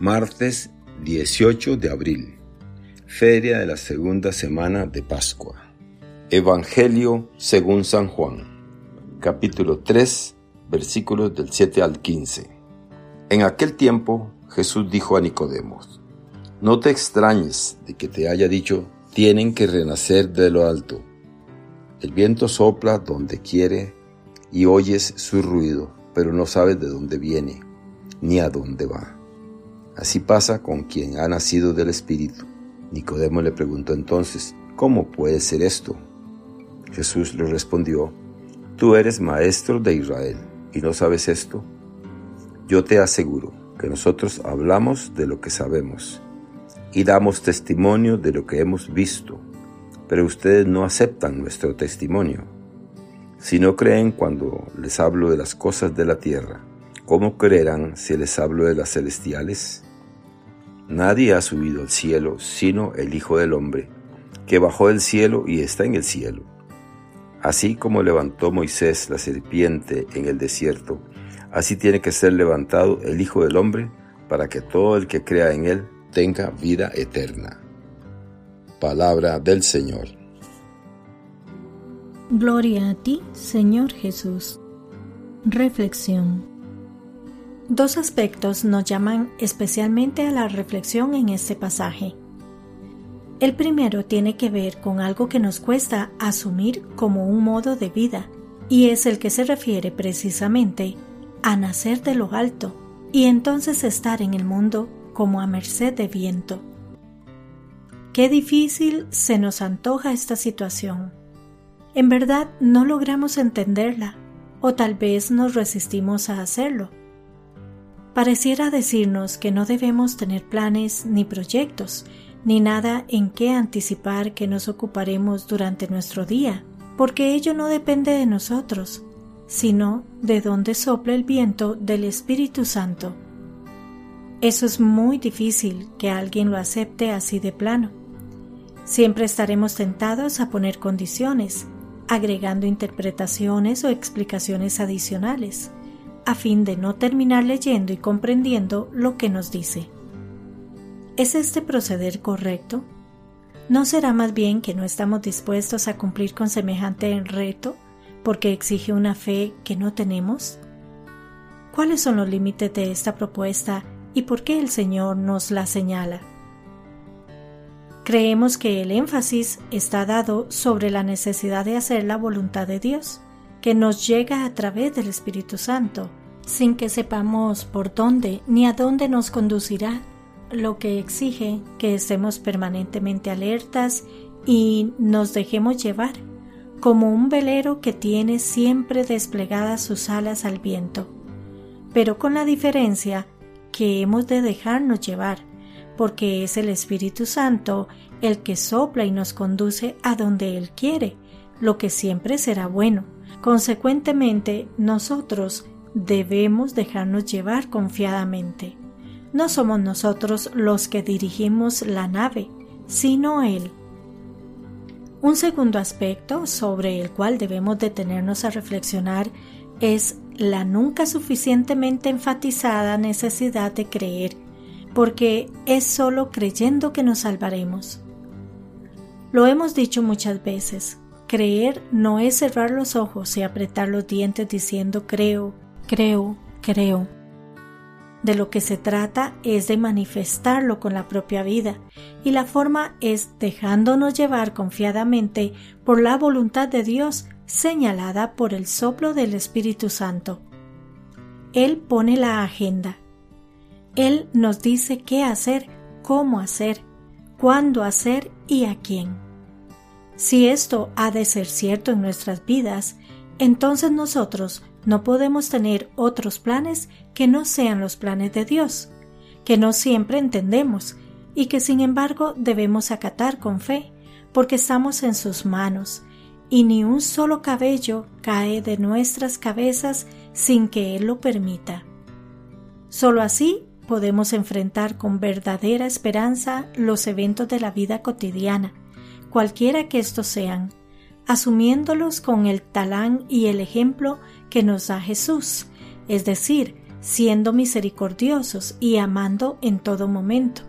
Martes 18 de abril, Feria de la segunda semana de Pascua. Evangelio según San Juan, capítulo 3, versículos del 7 al 15. En aquel tiempo Jesús dijo a Nicodemo, No te extrañes de que te haya dicho, tienen que renacer de lo alto. El viento sopla donde quiere y oyes su ruido, pero no sabes de dónde viene ni a dónde va. Así pasa con quien ha nacido del Espíritu. Nicodemo le preguntó entonces, ¿cómo puede ser esto? Jesús le respondió, Tú eres maestro de Israel y no sabes esto. Yo te aseguro que nosotros hablamos de lo que sabemos y damos testimonio de lo que hemos visto, pero ustedes no aceptan nuestro testimonio. Si no creen cuando les hablo de las cosas de la tierra, ¿cómo creerán si les hablo de las celestiales? Nadie ha subido al cielo sino el Hijo del Hombre, que bajó del cielo y está en el cielo. Así como levantó Moisés la serpiente en el desierto, así tiene que ser levantado el Hijo del Hombre para que todo el que crea en él tenga vida eterna. Palabra del Señor. Gloria a ti, Señor Jesús. Reflexión. Dos aspectos nos llaman especialmente a la reflexión en este pasaje. El primero tiene que ver con algo que nos cuesta asumir como un modo de vida, y es el que se refiere precisamente a nacer de lo alto y entonces estar en el mundo como a merced de viento. Qué difícil se nos antoja esta situación. En verdad no logramos entenderla, o tal vez nos resistimos a hacerlo pareciera decirnos que no debemos tener planes ni proyectos, ni nada en qué anticipar que nos ocuparemos durante nuestro día, porque ello no depende de nosotros, sino de donde sopla el viento del Espíritu Santo. Eso es muy difícil que alguien lo acepte así de plano. Siempre estaremos tentados a poner condiciones, agregando interpretaciones o explicaciones adicionales a fin de no terminar leyendo y comprendiendo lo que nos dice. ¿Es este proceder correcto? ¿No será más bien que no estamos dispuestos a cumplir con semejante reto porque exige una fe que no tenemos? ¿Cuáles son los límites de esta propuesta y por qué el Señor nos la señala? Creemos que el énfasis está dado sobre la necesidad de hacer la voluntad de Dios que nos llega a través del Espíritu Santo, sin que sepamos por dónde ni a dónde nos conducirá, lo que exige que estemos permanentemente alertas y nos dejemos llevar, como un velero que tiene siempre desplegadas sus alas al viento, pero con la diferencia que hemos de dejarnos llevar, porque es el Espíritu Santo el que sopla y nos conduce a donde Él quiere, lo que siempre será bueno Consecuentemente, nosotros debemos dejarnos llevar confiadamente. No somos nosotros los que dirigimos la nave, sino Él. Un segundo aspecto sobre el cual debemos detenernos a reflexionar es la nunca suficientemente enfatizada necesidad de creer, porque es solo creyendo que nos salvaremos. Lo hemos dicho muchas veces, Creer no es cerrar los ojos y apretar los dientes diciendo creo, creo, creo. De lo que se trata es de manifestarlo con la propia vida, y la forma es dejándonos llevar confiadamente por la voluntad de Dios señalada por el soplo del Espíritu Santo. Él pone la agenda. Él nos dice qué hacer, cómo hacer, cuándo hacer y a quién. Si esto ha de ser cierto en nuestras vidas, entonces nosotros no podemos tener otros planes que no sean los planes de Dios, que no siempre entendemos y que sin embargo debemos acatar con fe, porque estamos en sus manos, y ni un solo cabello cae de nuestras cabezas sin que Él lo permita. Solo así podemos enfrentar con verdadera esperanza los eventos de la vida cotidiana, cualquiera que estos sean, asumiéndolos con el talán y el ejemplo que nos da Jesús, es decir, siendo misericordiosos y amando en todo momento,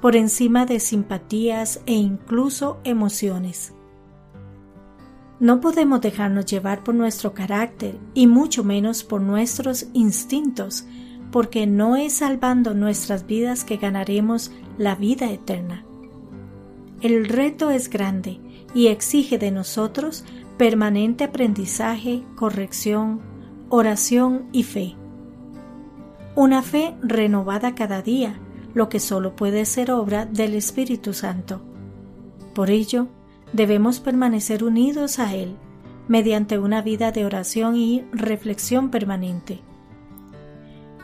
por encima de simpatías e incluso emociones. No podemos dejarnos llevar por nuestro carácter y mucho menos por nuestros instintos, porque no es salvando nuestras vidas que ganaremos la vida eterna. El reto es grande y exige de nosotros permanente aprendizaje, corrección, oración y fe. Una fe renovada cada día, lo que solo puede ser obra del Espíritu Santo. Por ello, debemos permanecer unidos a Él mediante una vida de oración y reflexión permanente.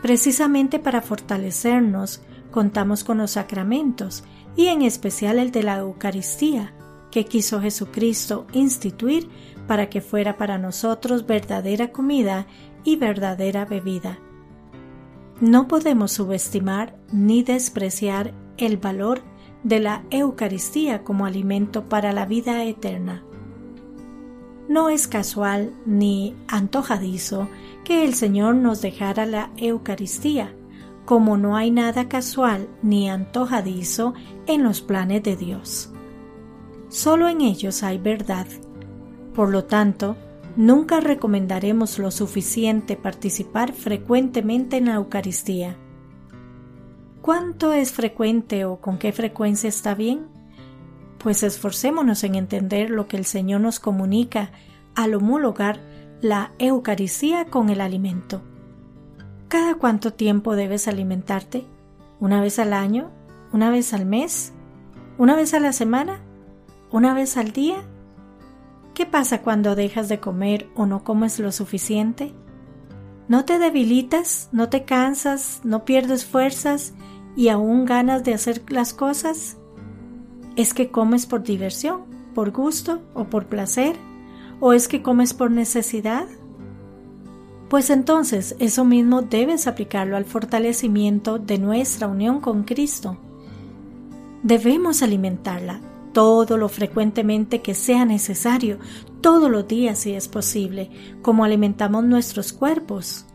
Precisamente para fortalecernos, contamos con los sacramentos y en especial el de la Eucaristía, que quiso Jesucristo instituir para que fuera para nosotros verdadera comida y verdadera bebida. No podemos subestimar ni despreciar el valor de la Eucaristía como alimento para la vida eterna. No es casual ni antojadizo que el Señor nos dejara la Eucaristía, como no hay nada casual ni antojadizo en los planes de Dios. Solo en ellos hay verdad. Por lo tanto, nunca recomendaremos lo suficiente participar frecuentemente en la Eucaristía. ¿Cuánto es frecuente o con qué frecuencia está bien? Pues esforcémonos en entender lo que el Señor nos comunica al homologar la Eucaristía con el alimento. ¿Cada cuánto tiempo debes alimentarte? ¿Una vez al año? ¿Una vez al mes? ¿Una vez a la semana? ¿Una vez al día? ¿Qué pasa cuando dejas de comer o no comes lo suficiente? ¿No te debilitas? ¿No te cansas? ¿No pierdes fuerzas y aún ganas de hacer las cosas? ¿Es que comes por diversión, por gusto o por placer? ¿O es que comes por necesidad? Pues entonces eso mismo debes aplicarlo al fortalecimiento de nuestra unión con Cristo. Debemos alimentarla todo lo frecuentemente que sea necesario, todos los días si es posible, como alimentamos nuestros cuerpos.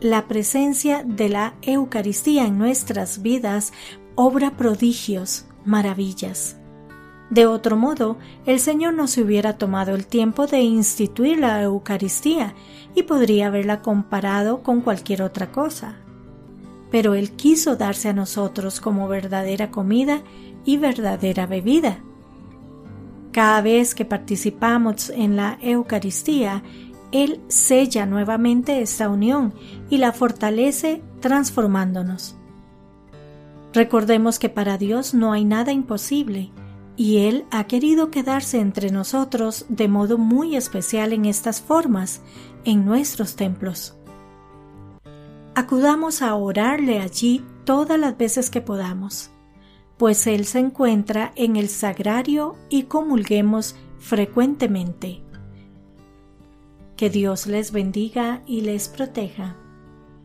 La presencia de la Eucaristía en nuestras vidas obra prodigios, maravillas. De otro modo, el Señor no se hubiera tomado el tiempo de instituir la Eucaristía y podría haberla comparado con cualquier otra cosa. Pero Él quiso darse a nosotros como verdadera comida y verdadera bebida. Cada vez que participamos en la Eucaristía, Él sella nuevamente esta unión y la fortalece transformándonos. Recordemos que para Dios no hay nada imposible y Él ha querido quedarse entre nosotros de modo muy especial en estas formas, en nuestros templos. Acudamos a orarle allí todas las veces que podamos, pues Él se encuentra en el sagrario y comulguemos frecuentemente. Que Dios les bendiga y les proteja.